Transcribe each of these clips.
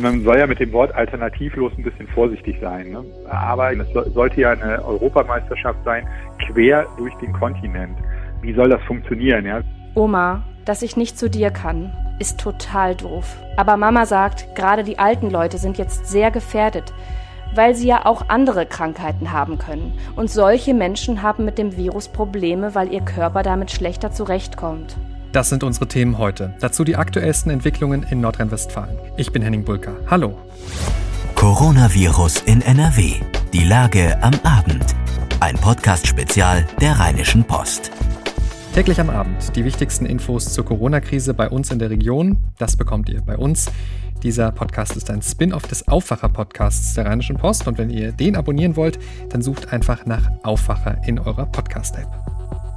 Man soll ja mit dem Wort alternativlos ein bisschen vorsichtig sein. Ne? Aber es sollte ja eine Europameisterschaft sein, quer durch den Kontinent. Wie soll das funktionieren? Ja? Oma, dass ich nicht zu dir kann, ist total doof. Aber Mama sagt, gerade die alten Leute sind jetzt sehr gefährdet, weil sie ja auch andere Krankheiten haben können. Und solche Menschen haben mit dem Virus Probleme, weil ihr Körper damit schlechter zurechtkommt. Das sind unsere Themen heute. Dazu die aktuellsten Entwicklungen in Nordrhein-Westfalen. Ich bin Henning Bulka. Hallo. Coronavirus in NRW. Die Lage am Abend. Ein Podcast-Spezial der Rheinischen Post. Täglich am Abend die wichtigsten Infos zur Corona-Krise bei uns in der Region. Das bekommt ihr bei uns. Dieser Podcast ist ein Spin-off des Aufwacher-Podcasts der Rheinischen Post und wenn ihr den abonnieren wollt, dann sucht einfach nach Aufwacher in eurer Podcast-App.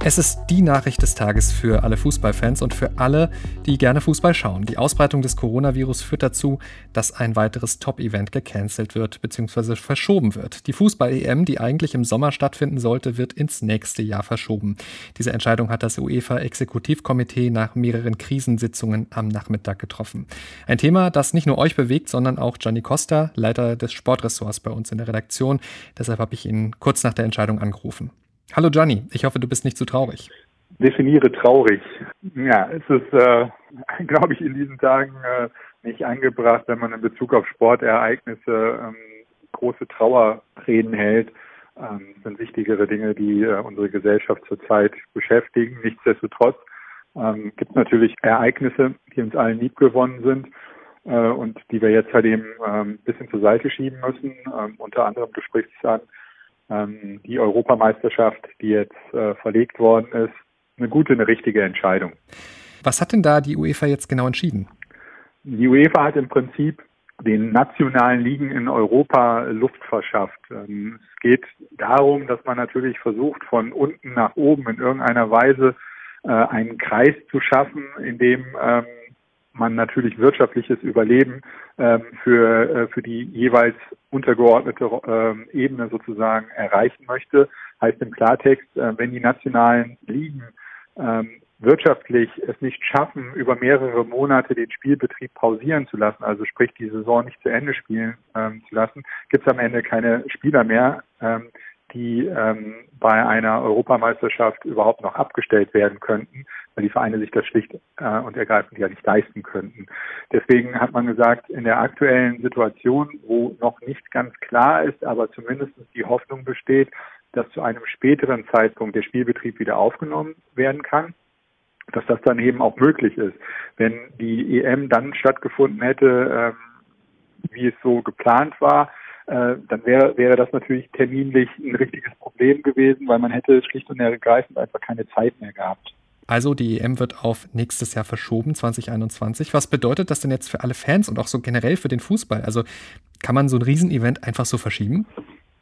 Es ist die Nachricht des Tages für alle Fußballfans und für alle, die gerne Fußball schauen. Die Ausbreitung des Coronavirus führt dazu, dass ein weiteres Top-Event gecancelt wird bzw. verschoben wird. Die Fußball-EM, die eigentlich im Sommer stattfinden sollte, wird ins nächste Jahr verschoben. Diese Entscheidung hat das UEFA-Exekutivkomitee nach mehreren Krisensitzungen am Nachmittag getroffen. Ein Thema, das nicht nur euch bewegt, sondern auch Gianni Costa, Leiter des Sportressorts bei uns in der Redaktion. Deshalb habe ich ihn kurz nach der Entscheidung angerufen. Hallo Gianni, ich hoffe, du bist nicht zu traurig. Definiere traurig. Ja, es ist, äh, glaube ich, in diesen Tagen äh, nicht angebracht, wenn man in Bezug auf Sportereignisse ähm, große Trauerreden hält. Ähm, sind wichtigere Dinge, die äh, unsere Gesellschaft zurzeit beschäftigen. Nichtsdestotrotz ähm, gibt es natürlich Ereignisse, die uns allen liebgewonnen sind äh, und die wir jetzt halt eben ein ähm, bisschen zur Seite schieben müssen. Ähm, unter anderem, du sprichst es an, ähm, die Europameisterschaft, die jetzt äh, verlegt worden ist, eine gute, eine richtige Entscheidung. Was hat denn da die UEFA jetzt genau entschieden? Die UEFA hat im Prinzip den nationalen Ligen in Europa Luft verschafft. Ähm, es geht darum, dass man natürlich versucht, von unten nach oben in irgendeiner Weise äh, einen Kreis zu schaffen, in dem ähm, man natürlich wirtschaftliches Überleben ähm, für, äh, für die jeweils untergeordnete ähm, Ebene sozusagen erreichen möchte. Heißt im Klartext, äh, wenn die nationalen Ligen ähm, wirtschaftlich es nicht schaffen, über mehrere Monate den Spielbetrieb pausieren zu lassen, also sprich die Saison nicht zu Ende spielen ähm, zu lassen, gibt es am Ende keine Spieler mehr, ähm, die ähm, bei einer Europameisterschaft überhaupt noch abgestellt werden könnten, weil die Vereine sich das schlicht äh, und ergreifend ja nicht leisten könnten. Deswegen hat man gesagt, in der aktuellen Situation, wo noch nicht ganz klar ist, aber zumindest die Hoffnung besteht, dass zu einem späteren Zeitpunkt der Spielbetrieb wieder aufgenommen werden kann, dass das dann eben auch möglich ist. Wenn die EM dann stattgefunden hätte, ähm, wie es so geplant war, äh, dann wäre, wäre das natürlich terminlich ein richtiges Problem gewesen, weil man hätte schlicht und ergreifend einfach keine Zeit mehr gehabt. Also die EM wird auf nächstes Jahr verschoben, 2021. Was bedeutet das denn jetzt für alle Fans und auch so generell für den Fußball? Also kann man so ein Riesenevent einfach so verschieben?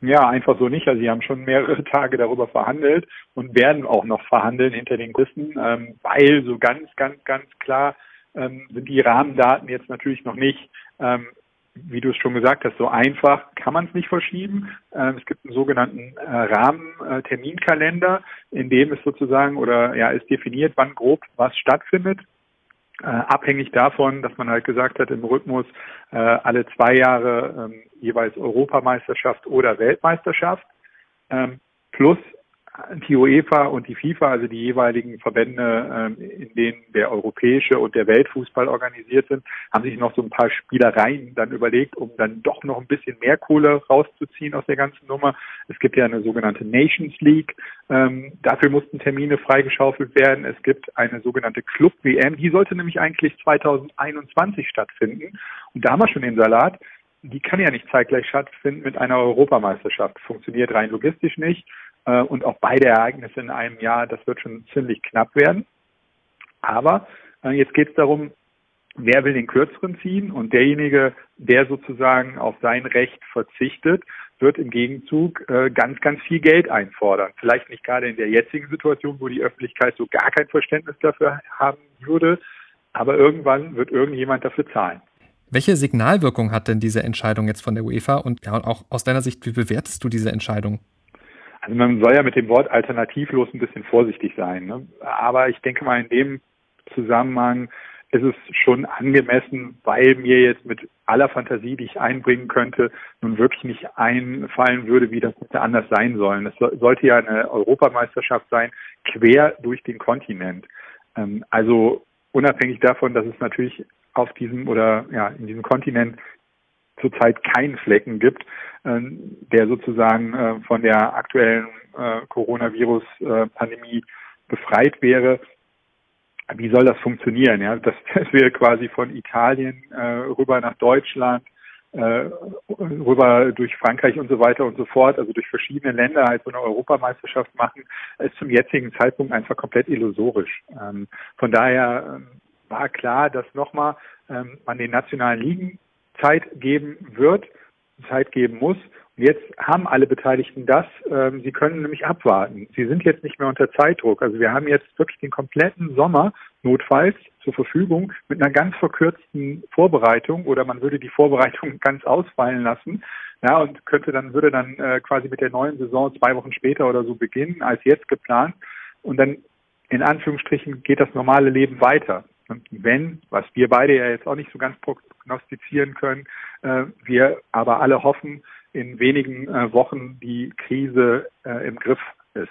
Ja, einfach so nicht. Also sie haben schon mehrere Tage darüber verhandelt und werden auch noch verhandeln hinter den Kulissen, ähm, weil so ganz, ganz, ganz klar ähm, sind die Rahmendaten jetzt natürlich noch nicht. Ähm, wie du es schon gesagt hast, so einfach kann man es nicht verschieben. Ähm, es gibt einen sogenannten äh, Rahmenterminkalender, in dem es sozusagen oder ja ist definiert, wann grob was stattfindet. Äh, abhängig davon, dass man halt gesagt hat, im Rhythmus äh, alle zwei Jahre ähm, jeweils Europameisterschaft oder Weltmeisterschaft. Ähm, plus die UEFA und die FIFA, also die jeweiligen Verbände, ähm, in denen der europäische und der Weltfußball organisiert sind, haben sich noch so ein paar Spielereien dann überlegt, um dann doch noch ein bisschen mehr Kohle rauszuziehen aus der ganzen Nummer. Es gibt ja eine sogenannte Nations League. Ähm, dafür mussten Termine freigeschaufelt werden. Es gibt eine sogenannte Club WM. Die sollte nämlich eigentlich 2021 stattfinden. Und da haben wir schon den Salat die kann ja nicht zeitgleich stattfinden mit einer Europameisterschaft. Funktioniert rein logistisch nicht. Äh, und auch beide Ereignisse in einem Jahr, das wird schon ziemlich knapp werden. Aber äh, jetzt geht es darum, wer will den kürzeren ziehen und derjenige, der sozusagen auf sein Recht verzichtet, wird im Gegenzug äh, ganz, ganz viel Geld einfordern. Vielleicht nicht gerade in der jetzigen Situation, wo die Öffentlichkeit so gar kein Verständnis dafür haben würde, aber irgendwann wird irgendjemand dafür zahlen. Welche Signalwirkung hat denn diese Entscheidung jetzt von der UEFA und ja, auch aus deiner Sicht, wie bewertest du diese Entscheidung? Also man soll ja mit dem Wort alternativlos ein bisschen vorsichtig sein. Ne? Aber ich denke mal, in dem Zusammenhang ist es schon angemessen, weil mir jetzt mit aller Fantasie, die ich einbringen könnte, nun wirklich nicht einfallen würde, wie das hätte anders sein sollen. Es sollte ja eine Europameisterschaft sein, quer durch den Kontinent. Ähm, also unabhängig davon, dass es natürlich auf diesem oder ja in diesem Kontinent zurzeit keinen Flecken gibt, ähm, der sozusagen äh, von der aktuellen äh, Coronavirus-Pandemie befreit wäre, wie soll das funktionieren? Ja, dass, dass wir quasi von Italien äh, rüber nach Deutschland, äh, rüber durch Frankreich und so weiter und so fort, also durch verschiedene Länder halt so eine Europameisterschaft machen, ist zum jetzigen Zeitpunkt einfach komplett illusorisch. Ähm, von daher ähm, war klar, dass nochmal man den nationalen Ligen Zeit geben wird, Zeit geben muss Jetzt haben alle Beteiligten das. Ähm, sie können nämlich abwarten. Sie sind jetzt nicht mehr unter Zeitdruck. Also wir haben jetzt wirklich den kompletten Sommer notfalls zur Verfügung mit einer ganz verkürzten Vorbereitung oder man würde die Vorbereitung ganz ausfallen lassen. Ja, und könnte dann, würde dann äh, quasi mit der neuen Saison zwei Wochen später oder so beginnen, als jetzt geplant. Und dann in Anführungsstrichen geht das normale Leben weiter. Und wenn, was wir beide ja jetzt auch nicht so ganz prognostizieren können, äh, wir aber alle hoffen, in wenigen äh, Wochen die Krise äh, im Griff ist.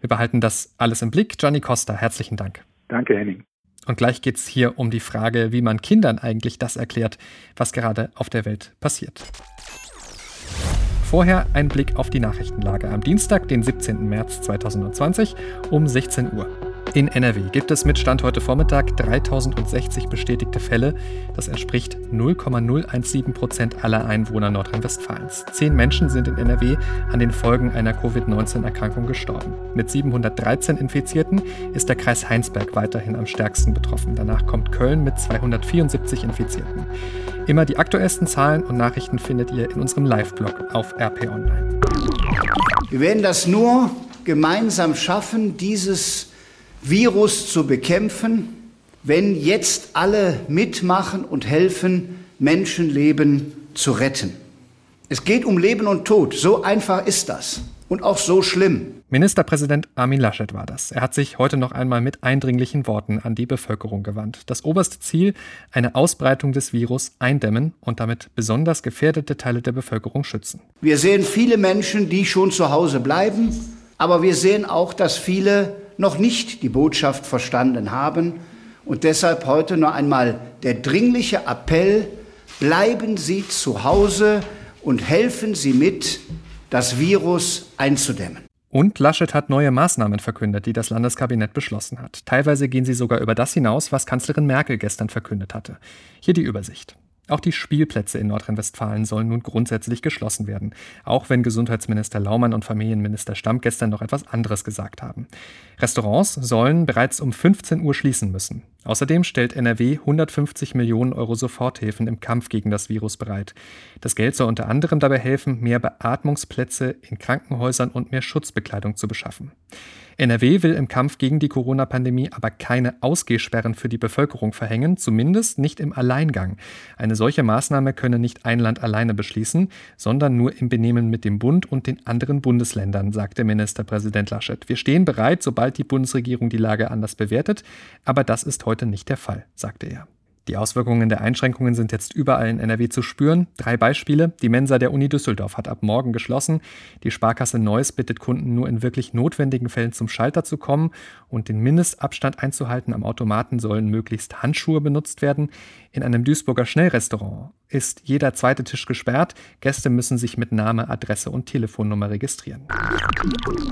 Wir behalten das alles im Blick. Johnny Costa, herzlichen Dank. Danke, Henning. Und gleich geht es hier um die Frage, wie man Kindern eigentlich das erklärt, was gerade auf der Welt passiert. Vorher ein Blick auf die Nachrichtenlage am Dienstag, den 17. März 2020 um 16 Uhr. In NRW gibt es mit Stand heute Vormittag 3060 bestätigte Fälle. Das entspricht 0,017 Prozent aller Einwohner Nordrhein-Westfalens. Zehn Menschen sind in NRW an den Folgen einer Covid-19-Erkrankung gestorben. Mit 713 Infizierten ist der Kreis Heinsberg weiterhin am stärksten betroffen. Danach kommt Köln mit 274 Infizierten. Immer die aktuellsten Zahlen und Nachrichten findet ihr in unserem Live-Blog auf RP Online. Wir werden das nur gemeinsam schaffen, dieses Virus zu bekämpfen, wenn jetzt alle mitmachen und helfen, Menschenleben zu retten. Es geht um Leben und Tod. So einfach ist das. Und auch so schlimm. Ministerpräsident Armin Laschet war das. Er hat sich heute noch einmal mit eindringlichen Worten an die Bevölkerung gewandt. Das oberste Ziel, eine Ausbreitung des Virus eindämmen und damit besonders gefährdete Teile der Bevölkerung schützen. Wir sehen viele Menschen, die schon zu Hause bleiben, aber wir sehen auch, dass viele noch nicht die Botschaft verstanden haben. Und deshalb heute noch einmal der dringliche Appell, bleiben Sie zu Hause und helfen Sie mit, das Virus einzudämmen. Und Laschet hat neue Maßnahmen verkündet, die das Landeskabinett beschlossen hat. Teilweise gehen sie sogar über das hinaus, was Kanzlerin Merkel gestern verkündet hatte. Hier die Übersicht. Auch die Spielplätze in Nordrhein-Westfalen sollen nun grundsätzlich geschlossen werden, auch wenn Gesundheitsminister Laumann und Familienminister Stamm gestern noch etwas anderes gesagt haben. Restaurants sollen bereits um 15 Uhr schließen müssen. Außerdem stellt NRW 150 Millionen Euro Soforthilfen im Kampf gegen das Virus bereit. Das Geld soll unter anderem dabei helfen, mehr Beatmungsplätze in Krankenhäusern und mehr Schutzbekleidung zu beschaffen. NRW will im Kampf gegen die Corona-Pandemie aber keine Ausgehsperren für die Bevölkerung verhängen, zumindest nicht im Alleingang. Eine solche Maßnahme könne nicht ein Land alleine beschließen, sondern nur im Benehmen mit dem Bund und den anderen Bundesländern, sagte Ministerpräsident Laschet. Wir stehen bereit, sobald die Bundesregierung die Lage anders bewertet, aber das ist heute nicht der Fall, sagte er. Die Auswirkungen der Einschränkungen sind jetzt überall in NRW zu spüren. Drei Beispiele. Die Mensa der Uni Düsseldorf hat ab morgen geschlossen. Die Sparkasse Neuss bittet Kunden nur in wirklich notwendigen Fällen zum Schalter zu kommen und den Mindestabstand einzuhalten. Am Automaten sollen möglichst Handschuhe benutzt werden. In einem Duisburger Schnellrestaurant ist jeder zweite Tisch gesperrt. Gäste müssen sich mit Name, Adresse und Telefonnummer registrieren.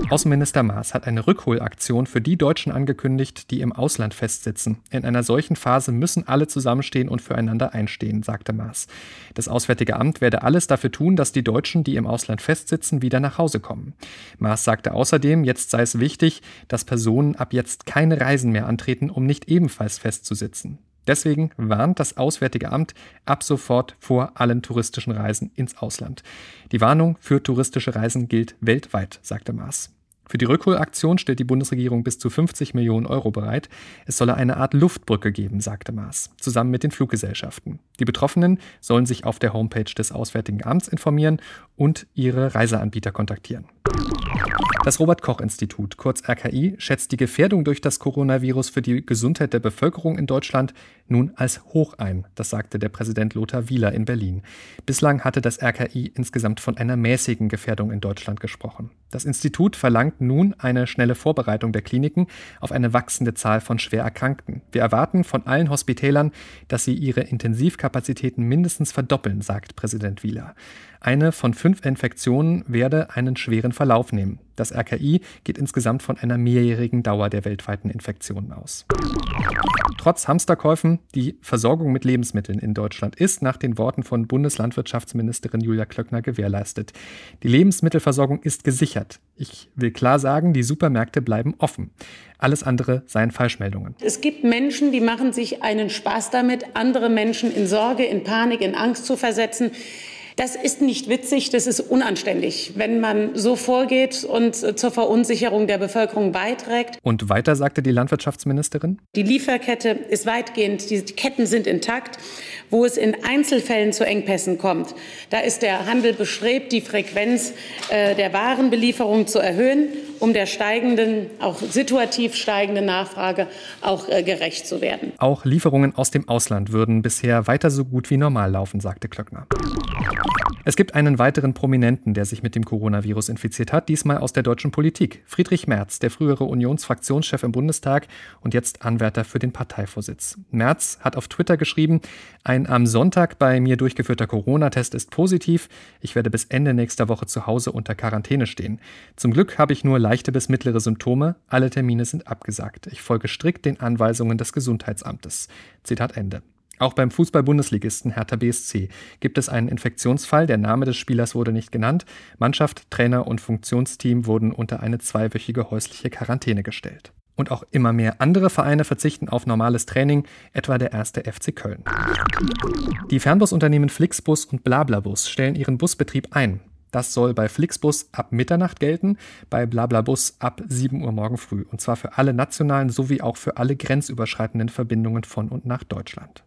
Außenminister Maas hat eine Rückholaktion für die Deutschen angekündigt, die im Ausland festsitzen. In einer solchen Phase müssen alle zusammenstehen und füreinander einstehen, sagte Maas. Das Auswärtige Amt werde alles dafür tun, dass die Deutschen, die im Ausland festsitzen, wieder nach Hause kommen. Maas sagte außerdem, jetzt sei es wichtig, dass Personen ab jetzt keine Reisen mehr antreten, um nicht ebenfalls festzusitzen. Deswegen warnt das Auswärtige Amt ab sofort vor allen touristischen Reisen ins Ausland. Die Warnung für touristische Reisen gilt weltweit, sagte Maas. Für die Rückholaktion stellt die Bundesregierung bis zu 50 Millionen Euro bereit. Es solle eine Art Luftbrücke geben, sagte Maas, zusammen mit den Fluggesellschaften. Die Betroffenen sollen sich auf der Homepage des Auswärtigen Amts informieren und ihre Reiseanbieter kontaktieren. Das Robert Koch Institut, kurz RKI, schätzt die Gefährdung durch das Coronavirus für die Gesundheit der Bevölkerung in Deutschland nun als hoch ein. Das sagte der Präsident Lothar Wieler in Berlin. Bislang hatte das RKI insgesamt von einer mäßigen Gefährdung in Deutschland gesprochen. Das Institut verlangt nun eine schnelle Vorbereitung der Kliniken auf eine wachsende Zahl von schwer Erkrankten. Wir erwarten von allen Hospitälern, dass sie ihre Intensivkapazitäten mindestens verdoppeln, sagt Präsident Wieler. Eine von fünf Infektionen werde einen schweren Verlauf nehmen. Das RKI geht insgesamt von einer mehrjährigen Dauer der weltweiten Infektionen aus. Trotz Hamsterkäufen, die Versorgung mit Lebensmitteln in Deutschland ist nach den Worten von Bundeslandwirtschaftsministerin Julia Klöckner gewährleistet. Die Lebensmittelversorgung ist gesichert. Ich will klar sagen, die Supermärkte bleiben offen. Alles andere seien Falschmeldungen. Es gibt Menschen, die machen sich einen Spaß damit, andere Menschen in Sorge, in Panik, in Angst zu versetzen. Das ist nicht witzig, das ist unanständig, wenn man so vorgeht und äh, zur Verunsicherung der Bevölkerung beiträgt. Und weiter sagte die Landwirtschaftsministerin? Die Lieferkette ist weitgehend, die Ketten sind intakt. Wo es in Einzelfällen zu Engpässen kommt, da ist der Handel bestrebt, die Frequenz äh, der Warenbelieferung zu erhöhen, um der steigenden, auch situativ steigenden Nachfrage auch äh, gerecht zu werden. Auch Lieferungen aus dem Ausland würden bisher weiter so gut wie normal laufen, sagte Klöckner. Es gibt einen weiteren Prominenten, der sich mit dem Coronavirus infiziert hat, diesmal aus der deutschen Politik. Friedrich Merz, der frühere Unionsfraktionschef im Bundestag und jetzt Anwärter für den Parteivorsitz. Merz hat auf Twitter geschrieben, ein am Sonntag bei mir durchgeführter Corona-Test ist positiv. Ich werde bis Ende nächster Woche zu Hause unter Quarantäne stehen. Zum Glück habe ich nur leichte bis mittlere Symptome. Alle Termine sind abgesagt. Ich folge strikt den Anweisungen des Gesundheitsamtes. Zitat Ende. Auch beim Fußball-Bundesligisten Hertha BSC gibt es einen Infektionsfall. Der Name des Spielers wurde nicht genannt. Mannschaft, Trainer und Funktionsteam wurden unter eine zweiwöchige häusliche Quarantäne gestellt. Und auch immer mehr andere Vereine verzichten auf normales Training, etwa der erste FC Köln. Die Fernbusunternehmen Flixbus und Blablabus stellen ihren Busbetrieb ein. Das soll bei Flixbus ab Mitternacht gelten, bei Blablabus ab 7 Uhr morgen früh. Und zwar für alle nationalen sowie auch für alle grenzüberschreitenden Verbindungen von und nach Deutschland.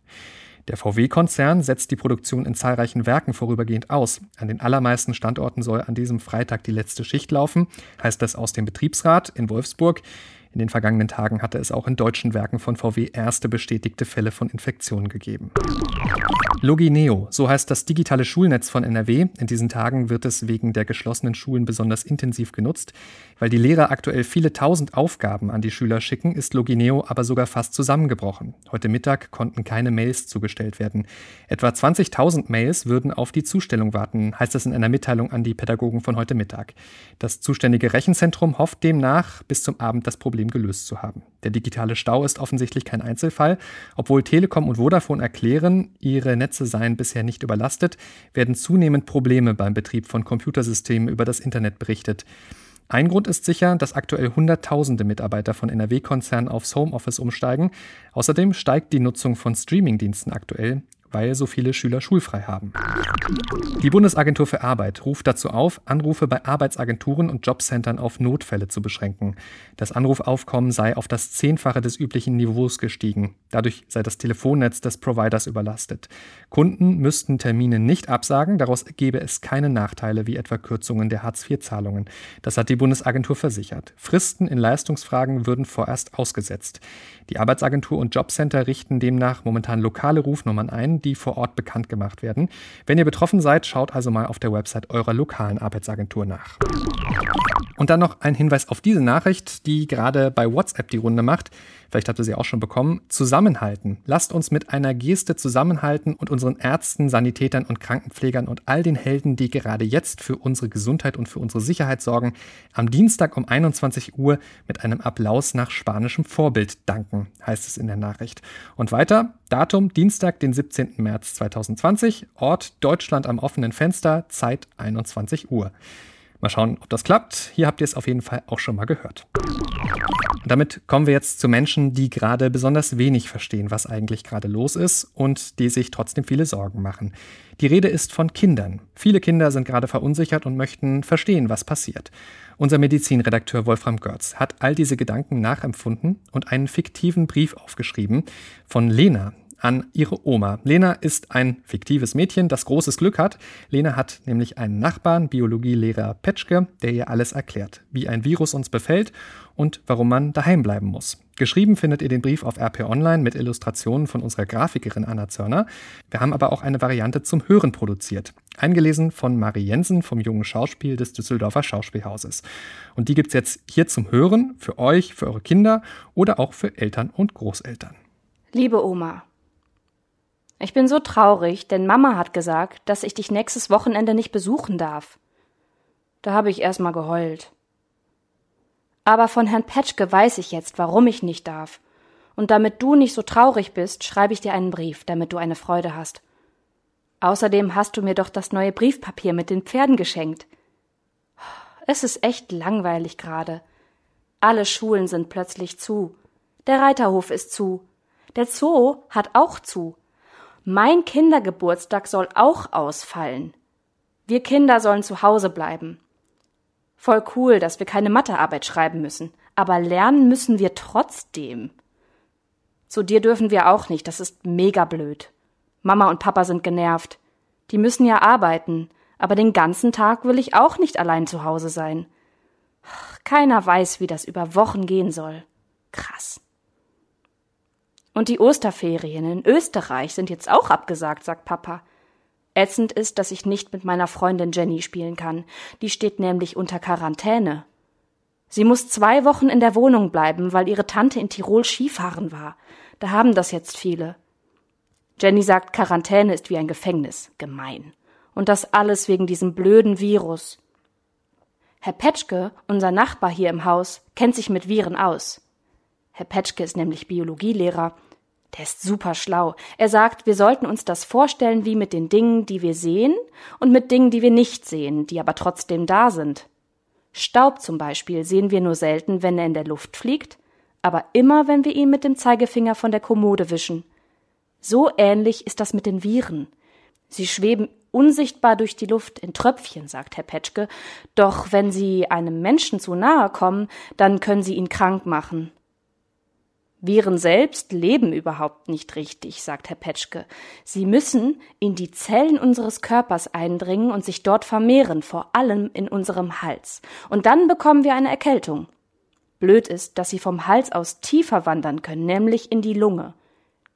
Der VW-Konzern setzt die Produktion in zahlreichen Werken vorübergehend aus. An den allermeisten Standorten soll an diesem Freitag die letzte Schicht laufen, heißt das aus dem Betriebsrat in Wolfsburg. In den vergangenen Tagen hatte es auch in deutschen Werken von VW erste bestätigte Fälle von Infektionen gegeben. Logineo, so heißt das digitale Schulnetz von NRW. In diesen Tagen wird es wegen der geschlossenen Schulen besonders intensiv genutzt. Weil die Lehrer aktuell viele tausend Aufgaben an die Schüler schicken, ist Logineo aber sogar fast zusammengebrochen. Heute Mittag konnten keine Mails zugestellt werden. Etwa 20.000 Mails würden auf die Zustellung warten, heißt es in einer Mitteilung an die Pädagogen von heute Mittag. Das zuständige Rechenzentrum hofft demnach, bis zum Abend das Problem gelöst zu haben. Der digitale Stau ist offensichtlich kein Einzelfall. Obwohl Telekom und Vodafone erklären, ihre Netze seien bisher nicht überlastet, werden zunehmend Probleme beim Betrieb von Computersystemen über das Internet berichtet. Ein Grund ist sicher, dass aktuell Hunderttausende Mitarbeiter von NRW-Konzernen aufs Homeoffice umsteigen. Außerdem steigt die Nutzung von Streamingdiensten aktuell weil so viele Schüler schulfrei haben. Die Bundesagentur für Arbeit ruft dazu auf, Anrufe bei Arbeitsagenturen und Jobcentern auf Notfälle zu beschränken. Das Anrufaufkommen sei auf das Zehnfache des üblichen Niveaus gestiegen. Dadurch sei das Telefonnetz des Providers überlastet. Kunden müssten Termine nicht absagen, daraus gebe es keine Nachteile wie etwa Kürzungen der Hartz-IV-Zahlungen. Das hat die Bundesagentur versichert. Fristen in Leistungsfragen würden vorerst ausgesetzt. Die Arbeitsagentur und Jobcenter richten demnach momentan lokale Rufnummern ein, die vor Ort bekannt gemacht werden. Wenn ihr betroffen seid, schaut also mal auf der Website eurer lokalen Arbeitsagentur nach. Und dann noch ein Hinweis auf diese Nachricht, die gerade bei WhatsApp die Runde macht. Vielleicht habt ihr sie auch schon bekommen. Zusammenhalten. Lasst uns mit einer Geste zusammenhalten und unseren Ärzten, Sanitätern und Krankenpflegern und all den Helden, die gerade jetzt für unsere Gesundheit und für unsere Sicherheit sorgen, am Dienstag um 21 Uhr mit einem Applaus nach spanischem Vorbild danken, heißt es in der Nachricht. Und weiter, Datum Dienstag, den 17. März 2020, Ort Deutschland am offenen Fenster, Zeit 21 Uhr. Mal schauen, ob das klappt. Hier habt ihr es auf jeden Fall auch schon mal gehört. Und damit kommen wir jetzt zu Menschen, die gerade besonders wenig verstehen, was eigentlich gerade los ist und die sich trotzdem viele Sorgen machen. Die Rede ist von Kindern. Viele Kinder sind gerade verunsichert und möchten verstehen, was passiert. Unser Medizinredakteur Wolfram Görz hat all diese Gedanken nachempfunden und einen fiktiven Brief aufgeschrieben von Lena. An ihre Oma. Lena ist ein fiktives Mädchen, das großes Glück hat. Lena hat nämlich einen Nachbarn, Biologielehrer Petschke, der ihr alles erklärt, wie ein Virus uns befällt und warum man daheim bleiben muss. Geschrieben findet ihr den Brief auf RP Online mit Illustrationen von unserer Grafikerin Anna Zörner. Wir haben aber auch eine Variante zum Hören produziert. Eingelesen von Marie Jensen vom Jungen Schauspiel des Düsseldorfer Schauspielhauses. Und die gibt es jetzt hier zum Hören, für euch, für eure Kinder oder auch für Eltern und Großeltern. Liebe Oma, ich bin so traurig, denn Mama hat gesagt, dass ich dich nächstes Wochenende nicht besuchen darf. Da habe ich erst mal geheult. Aber von Herrn Petschke weiß ich jetzt, warum ich nicht darf. Und damit du nicht so traurig bist, schreibe ich dir einen Brief, damit du eine Freude hast. Außerdem hast du mir doch das neue Briefpapier mit den Pferden geschenkt. Es ist echt langweilig gerade. Alle Schulen sind plötzlich zu. Der Reiterhof ist zu. Der Zoo hat auch zu. Mein Kindergeburtstag soll auch ausfallen. Wir Kinder sollen zu Hause bleiben. Voll cool, dass wir keine Mathearbeit schreiben müssen, aber lernen müssen wir trotzdem. Zu dir dürfen wir auch nicht, das ist mega blöd. Mama und Papa sind genervt. Die müssen ja arbeiten, aber den ganzen Tag will ich auch nicht allein zu Hause sein. Keiner weiß, wie das über Wochen gehen soll. Krass. Und die Osterferien in Österreich sind jetzt auch abgesagt, sagt Papa. Ätzend ist, dass ich nicht mit meiner Freundin Jenny spielen kann. Die steht nämlich unter Quarantäne. Sie muss zwei Wochen in der Wohnung bleiben, weil ihre Tante in Tirol Skifahren war. Da haben das jetzt viele. Jenny sagt, Quarantäne ist wie ein Gefängnis. Gemein. Und das alles wegen diesem blöden Virus. Herr Petschke, unser Nachbar hier im Haus, kennt sich mit Viren aus. Herr Petschke ist nämlich Biologielehrer der ist super schlau. Er sagt, wir sollten uns das vorstellen wie mit den Dingen, die wir sehen und mit Dingen, die wir nicht sehen, die aber trotzdem da sind. Staub zum Beispiel sehen wir nur selten, wenn er in der Luft fliegt, aber immer, wenn wir ihn mit dem Zeigefinger von der Kommode wischen. So ähnlich ist das mit den Viren. Sie schweben unsichtbar durch die Luft in Tröpfchen, sagt Herr Petschke, doch wenn sie einem Menschen zu nahe kommen, dann können sie ihn krank machen. Viren selbst leben überhaupt nicht richtig, sagt Herr Petschke. Sie müssen in die Zellen unseres Körpers eindringen und sich dort vermehren, vor allem in unserem Hals. Und dann bekommen wir eine Erkältung. Blöd ist, dass sie vom Hals aus tiefer wandern können, nämlich in die Lunge.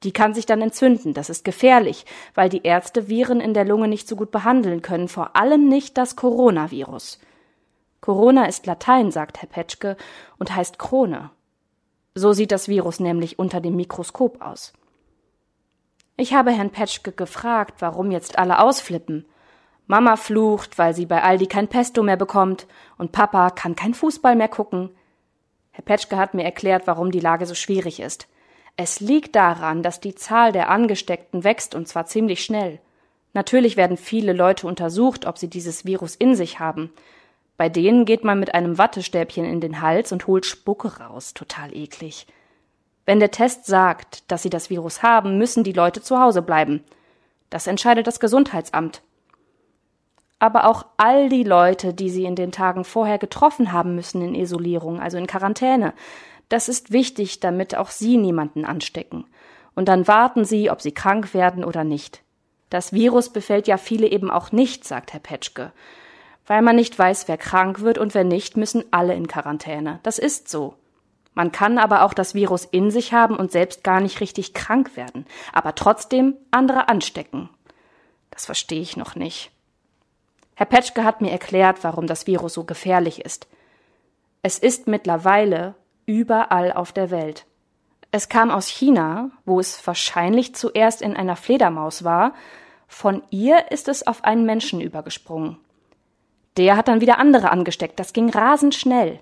Die kann sich dann entzünden, das ist gefährlich, weil die Ärzte Viren in der Lunge nicht so gut behandeln können, vor allem nicht das Coronavirus. Corona ist Latein, sagt Herr Petschke, und heißt Krone. So sieht das Virus nämlich unter dem Mikroskop aus. Ich habe Herrn Petschke gefragt, warum jetzt alle ausflippen. Mama flucht, weil sie bei Aldi kein Pesto mehr bekommt, und Papa kann kein Fußball mehr gucken. Herr Petschke hat mir erklärt, warum die Lage so schwierig ist. Es liegt daran, dass die Zahl der Angesteckten wächst, und zwar ziemlich schnell. Natürlich werden viele Leute untersucht, ob sie dieses Virus in sich haben. Bei denen geht man mit einem Wattestäbchen in den Hals und holt Spucke raus. Total eklig. Wenn der Test sagt, dass sie das Virus haben, müssen die Leute zu Hause bleiben. Das entscheidet das Gesundheitsamt. Aber auch all die Leute, die sie in den Tagen vorher getroffen haben, müssen in Isolierung, also in Quarantäne. Das ist wichtig, damit auch sie niemanden anstecken. Und dann warten sie, ob sie krank werden oder nicht. Das Virus befällt ja viele eben auch nicht, sagt Herr Petschke. Weil man nicht weiß, wer krank wird und wer nicht, müssen alle in Quarantäne. Das ist so. Man kann aber auch das Virus in sich haben und selbst gar nicht richtig krank werden, aber trotzdem andere anstecken. Das verstehe ich noch nicht. Herr Petschke hat mir erklärt, warum das Virus so gefährlich ist. Es ist mittlerweile überall auf der Welt. Es kam aus China, wo es wahrscheinlich zuerst in einer Fledermaus war, von ihr ist es auf einen Menschen übergesprungen. Der hat dann wieder andere angesteckt. Das ging rasend schnell.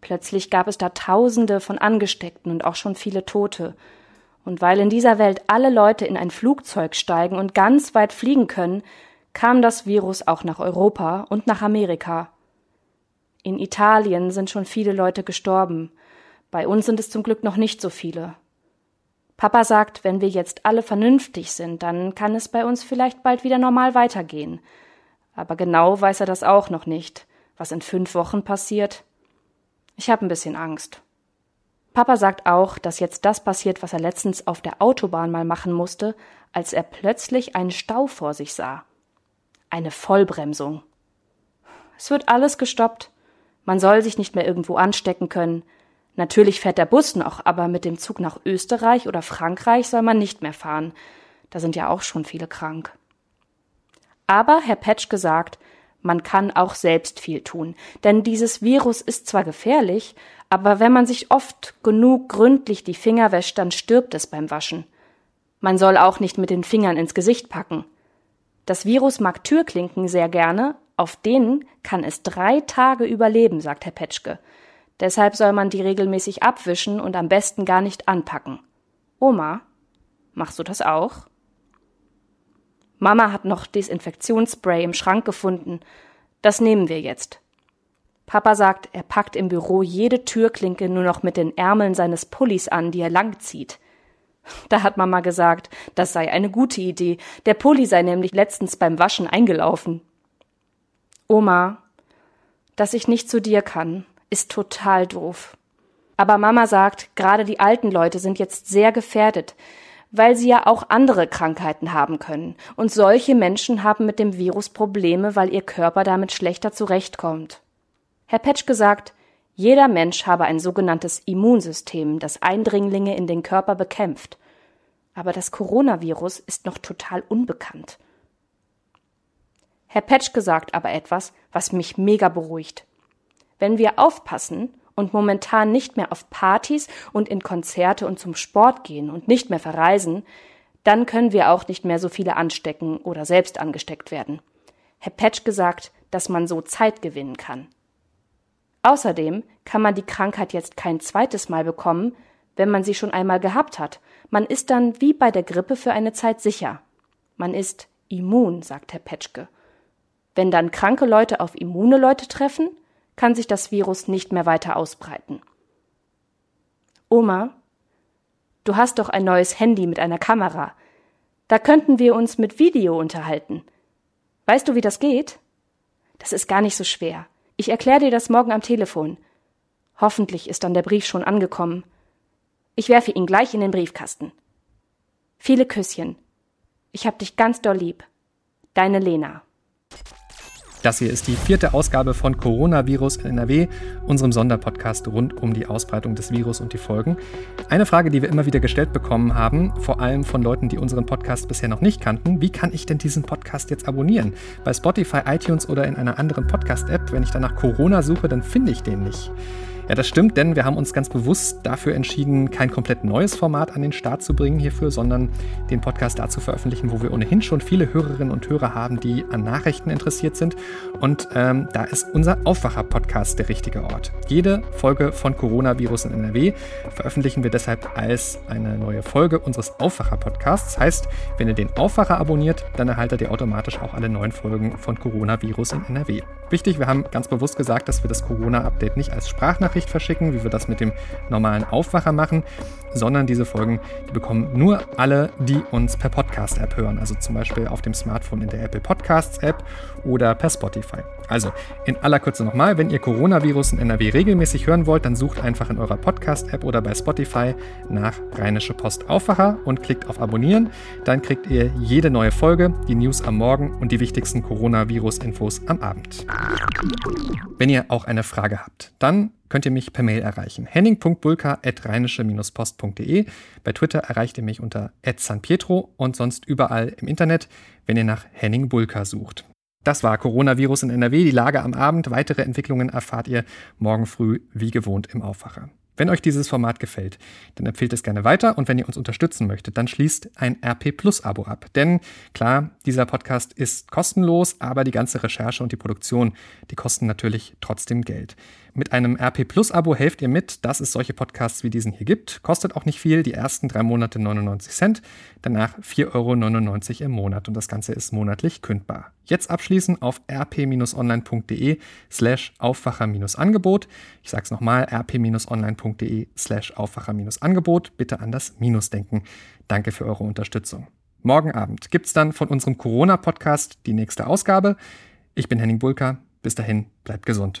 Plötzlich gab es da Tausende von Angesteckten und auch schon viele Tote. Und weil in dieser Welt alle Leute in ein Flugzeug steigen und ganz weit fliegen können, kam das Virus auch nach Europa und nach Amerika. In Italien sind schon viele Leute gestorben. Bei uns sind es zum Glück noch nicht so viele. Papa sagt, wenn wir jetzt alle vernünftig sind, dann kann es bei uns vielleicht bald wieder normal weitergehen. Aber genau weiß er das auch noch nicht, was in fünf Wochen passiert. Ich habe ein bisschen Angst. Papa sagt auch, dass jetzt das passiert, was er letztens auf der Autobahn mal machen musste, als er plötzlich einen Stau vor sich sah. Eine Vollbremsung. Es wird alles gestoppt. Man soll sich nicht mehr irgendwo anstecken können. Natürlich fährt der Bus noch, aber mit dem Zug nach Österreich oder Frankreich soll man nicht mehr fahren. Da sind ja auch schon viele krank. Aber Herr Petsch gesagt, man kann auch selbst viel tun, denn dieses Virus ist zwar gefährlich, aber wenn man sich oft genug gründlich die Finger wäscht, dann stirbt es beim Waschen. Man soll auch nicht mit den Fingern ins Gesicht packen. Das Virus mag Türklinken sehr gerne, auf denen kann es drei Tage überleben, sagt Herr Petschke. Deshalb soll man die regelmäßig abwischen und am besten gar nicht anpacken. Oma, machst du das auch? Mama hat noch Desinfektionsspray im Schrank gefunden. Das nehmen wir jetzt. Papa sagt, er packt im Büro jede Türklinke nur noch mit den Ärmeln seines Pullis an, die er langzieht. Da hat Mama gesagt, das sei eine gute Idee. Der Pulli sei nämlich letztens beim Waschen eingelaufen. Oma, dass ich nicht zu dir kann, ist total doof. Aber Mama sagt, gerade die alten Leute sind jetzt sehr gefährdet weil sie ja auch andere Krankheiten haben können. Und solche Menschen haben mit dem Virus Probleme, weil ihr Körper damit schlechter zurechtkommt. Herr Petschke sagt, jeder Mensch habe ein sogenanntes Immunsystem, das Eindringlinge in den Körper bekämpft. Aber das Coronavirus ist noch total unbekannt. Herr Petschke sagt aber etwas, was mich mega beruhigt. Wenn wir aufpassen und momentan nicht mehr auf Partys und in Konzerte und zum Sport gehen und nicht mehr verreisen, dann können wir auch nicht mehr so viele anstecken oder selbst angesteckt werden. Herr Petsch gesagt, dass man so Zeit gewinnen kann. Außerdem kann man die Krankheit jetzt kein zweites Mal bekommen, wenn man sie schon einmal gehabt hat. Man ist dann wie bei der Grippe für eine Zeit sicher. Man ist immun, sagt Herr Petschke. Wenn dann kranke Leute auf immune Leute treffen, kann sich das Virus nicht mehr weiter ausbreiten. Oma, du hast doch ein neues Handy mit einer Kamera. Da könnten wir uns mit Video unterhalten. Weißt du, wie das geht? Das ist gar nicht so schwer. Ich erkläre dir das morgen am Telefon. Hoffentlich ist dann der Brief schon angekommen. Ich werfe ihn gleich in den Briefkasten. Viele Küsschen. Ich hab dich ganz doll lieb. Deine Lena. Das hier ist die vierte Ausgabe von Coronavirus in NRW, unserem Sonderpodcast rund um die Ausbreitung des Virus und die Folgen. Eine Frage, die wir immer wieder gestellt bekommen haben, vor allem von Leuten, die unseren Podcast bisher noch nicht kannten, wie kann ich denn diesen Podcast jetzt abonnieren? Bei Spotify, iTunes oder in einer anderen Podcast-App, wenn ich danach Corona suche, dann finde ich den nicht. Ja, das stimmt, denn wir haben uns ganz bewusst dafür entschieden, kein komplett neues Format an den Start zu bringen hierfür, sondern den Podcast da zu veröffentlichen, wo wir ohnehin schon viele Hörerinnen und Hörer haben, die an Nachrichten interessiert sind. Und ähm, da ist unser Aufwacher-Podcast der richtige Ort. Jede Folge von Coronavirus in NRW veröffentlichen wir deshalb als eine neue Folge unseres Aufwacher-Podcasts. Heißt, wenn ihr den Aufwacher abonniert, dann erhaltet ihr automatisch auch alle neuen Folgen von Coronavirus in NRW. Wichtig, wir haben ganz bewusst gesagt, dass wir das Corona-Update nicht als Sprachnachricht verschicken, wie wir das mit dem normalen Aufwacher machen, sondern diese Folgen, die bekommen nur alle, die uns per Podcast-App hören. Also zum Beispiel auf dem Smartphone in der Apple Podcasts-App oder per Spotify. Also in aller Kürze nochmal, wenn ihr Coronavirus in NRW regelmäßig hören wollt, dann sucht einfach in eurer Podcast-App oder bei Spotify nach Rheinische Post Aufwacher und klickt auf Abonnieren. Dann kriegt ihr jede neue Folge, die News am Morgen und die wichtigsten Coronavirus-Infos am Abend. Wenn ihr auch eine Frage habt, dann könnt ihr mich per Mail erreichen. henning.bulka.rheinische-post.de. Bei Twitter erreicht ihr mich unter @sanpietro und sonst überall im Internet, wenn ihr nach Henning Bulka sucht. Das war Coronavirus in NRW, die Lage am Abend. Weitere Entwicklungen erfahrt ihr morgen früh wie gewohnt im Aufwacher. Wenn euch dieses Format gefällt, dann empfehlt es gerne weiter und wenn ihr uns unterstützen möchtet, dann schließt ein RP Plus Abo ab. Denn klar, dieser Podcast ist kostenlos, aber die ganze Recherche und die Produktion, die kosten natürlich trotzdem Geld. Mit einem RP Plus Abo helft ihr mit, dass es solche Podcasts wie diesen hier gibt. Kostet auch nicht viel, die ersten drei Monate 99 Cent, danach 4,99 Euro im Monat und das Ganze ist monatlich kündbar. Jetzt abschließen auf rp-online.de slash Aufwacher-Angebot. Ich sage es nochmal, rp-online.de slash Aufwacher-Angebot. Bitte an das Minus denken. Danke für eure Unterstützung. Morgen Abend gibt es dann von unserem Corona-Podcast die nächste Ausgabe. Ich bin Henning Bulka. Bis dahin, bleibt gesund.